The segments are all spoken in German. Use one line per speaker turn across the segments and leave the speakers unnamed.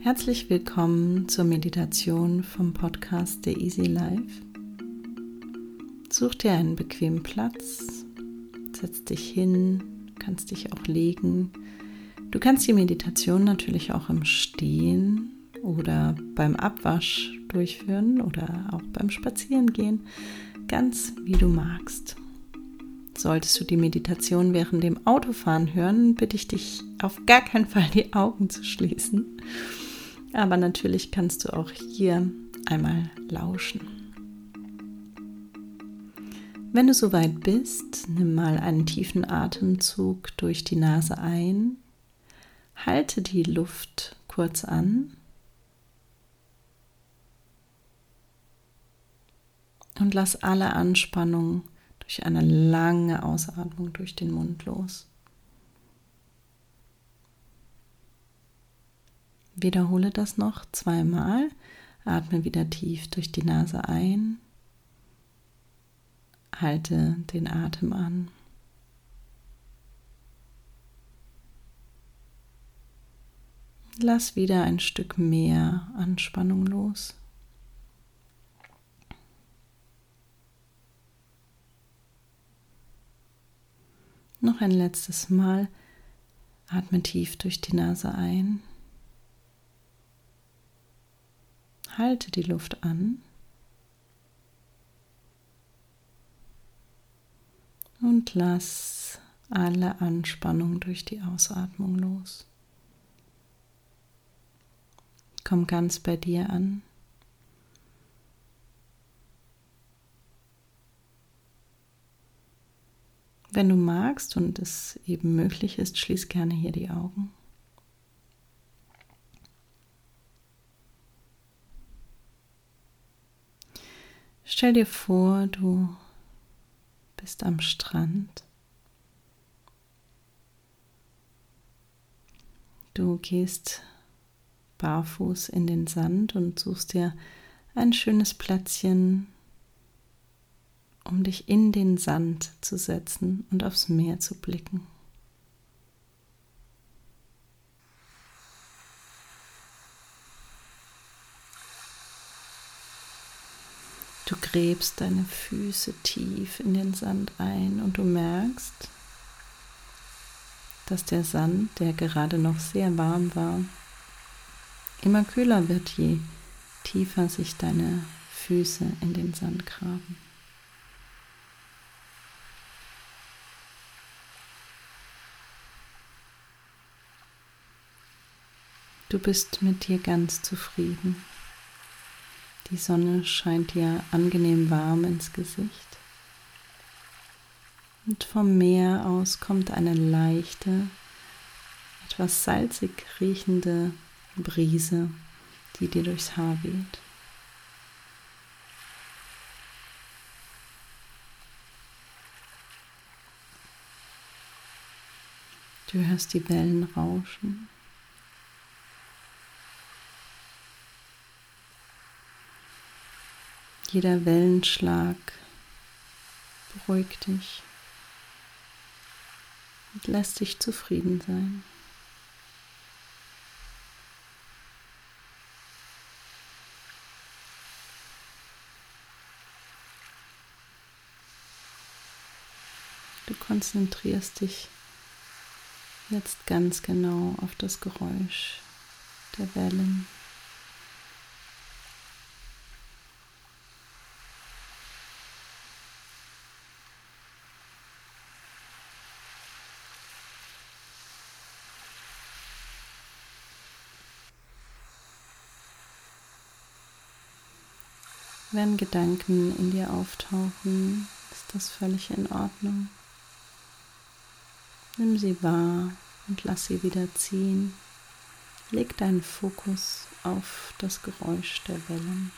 Herzlich willkommen zur Meditation vom Podcast der Easy Life. Such dir einen bequemen Platz, setz dich hin, kannst dich auch legen. Du kannst die Meditation natürlich auch im Stehen oder beim Abwasch durchführen oder auch beim Spazierengehen, ganz wie du magst. Solltest du die Meditation während dem Autofahren hören, bitte ich dich auf gar keinen Fall die Augen zu schließen. Aber natürlich kannst du auch hier einmal lauschen. Wenn du soweit bist, nimm mal einen tiefen Atemzug durch die Nase ein, halte die Luft kurz an und lass alle Anspannung durch eine lange Ausatmung durch den Mund los. Wiederhole das noch zweimal. Atme wieder tief durch die Nase ein. Halte den Atem an. Lass wieder ein Stück mehr Anspannung los. Noch ein letztes Mal. Atme tief durch die Nase ein. Halte die Luft an. Und lass alle Anspannung durch die Ausatmung los. Komm ganz bei dir an. Wenn du magst und es eben möglich ist, schließ gerne hier die Augen. Stell dir vor, du bist am Strand. Du gehst barfuß in den Sand und suchst dir ein schönes Plätzchen, um dich in den Sand zu setzen und aufs Meer zu blicken. Du gräbst deine Füße tief in den Sand ein und du merkst, dass der Sand, der gerade noch sehr warm war, immer kühler wird, je tiefer sich deine Füße in den Sand graben. Du bist mit dir ganz zufrieden. Die Sonne scheint dir angenehm warm ins Gesicht. Und vom Meer aus kommt eine leichte, etwas salzig riechende Brise, die dir durchs Haar weht. Du hörst die Wellen rauschen. Jeder Wellenschlag beruhigt dich und lässt dich zufrieden sein. Du konzentrierst dich jetzt ganz genau auf das Geräusch der Wellen. Wenn Gedanken in dir auftauchen, ist das völlig in Ordnung. Nimm sie wahr und lass sie wieder ziehen. Leg deinen Fokus auf das Geräusch der Wellen.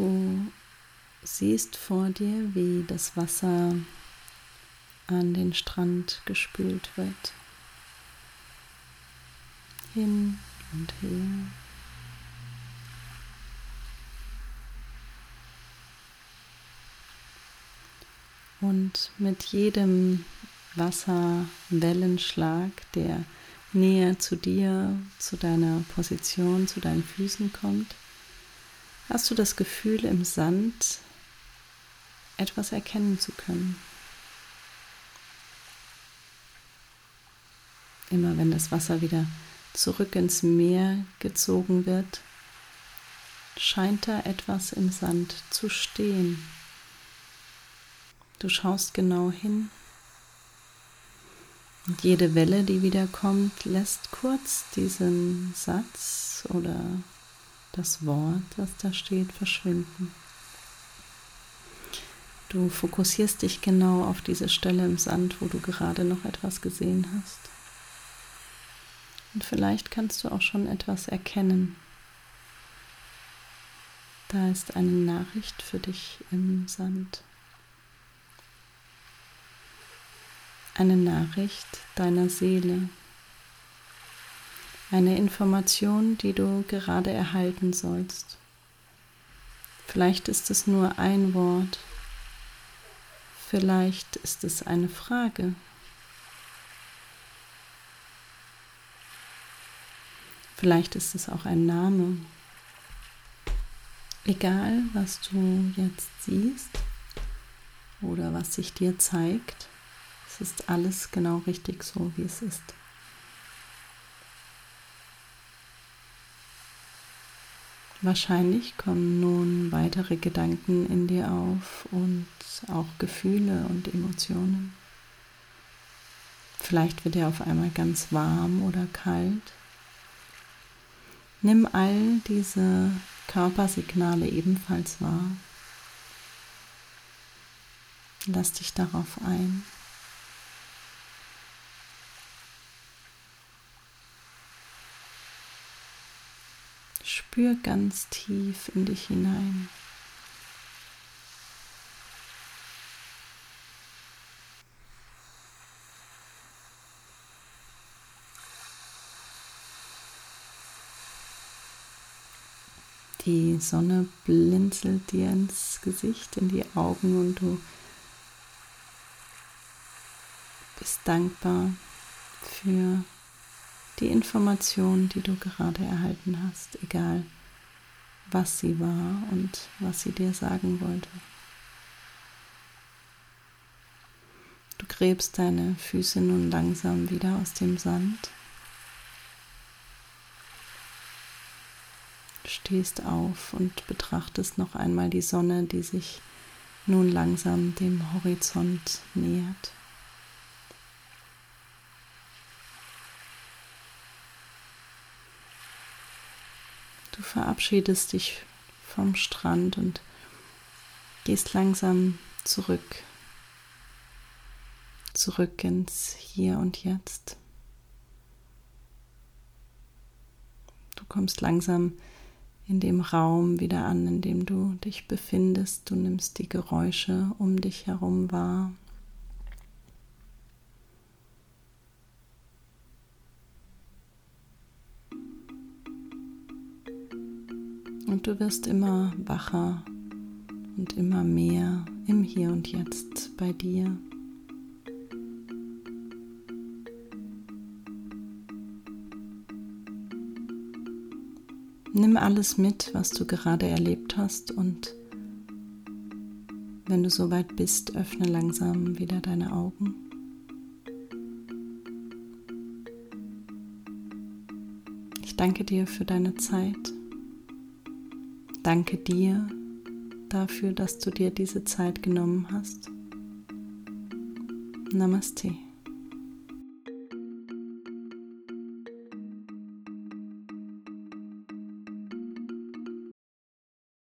Du siehst vor dir, wie das Wasser an den Strand gespült wird. Hin und her. Und mit jedem Wasserwellenschlag, der näher zu dir, zu deiner Position, zu deinen Füßen kommt, hast du das Gefühl, im Sand etwas erkennen zu können. Immer wenn das Wasser wieder zurück ins Meer gezogen wird, scheint da etwas im Sand zu stehen. Du schaust genau hin und jede Welle, die wiederkommt, lässt kurz diesen Satz oder das Wort, das da steht, verschwinden. Du fokussierst dich genau auf diese Stelle im Sand, wo du gerade noch etwas gesehen hast. Und vielleicht kannst du auch schon etwas erkennen. Da ist eine Nachricht für dich im Sand. Eine Nachricht deiner Seele. Eine Information, die du gerade erhalten sollst. Vielleicht ist es nur ein Wort. Vielleicht ist es eine Frage. Vielleicht ist es auch ein Name. Egal, was du jetzt siehst oder was sich dir zeigt, es ist alles genau richtig so, wie es ist. Wahrscheinlich kommen nun weitere Gedanken in dir auf und auch Gefühle und Emotionen. Vielleicht wird dir auf einmal ganz warm oder kalt. Nimm all diese Körpersignale ebenfalls wahr. Lass dich darauf ein. Spür ganz tief in dich hinein. Die Sonne blinzelt dir ins Gesicht, in die Augen und du bist dankbar für die Information, die du gerade erhalten hast, egal was sie war und was sie dir sagen wollte. Du gräbst deine Füße nun langsam wieder aus dem Sand stehst auf und betrachtest noch einmal die Sonne, die sich nun langsam dem Horizont nähert. Verabschiedest dich vom Strand und gehst langsam zurück, zurück ins Hier und Jetzt. Du kommst langsam in dem Raum wieder an, in dem du dich befindest. Du nimmst die Geräusche um dich herum wahr. Und du wirst immer wacher und immer mehr im Hier und Jetzt bei dir. Nimm alles mit, was du gerade erlebt hast und wenn du soweit bist, öffne langsam wieder deine Augen. Ich danke dir für deine Zeit. Danke dir dafür, dass du dir diese Zeit genommen hast. Namaste.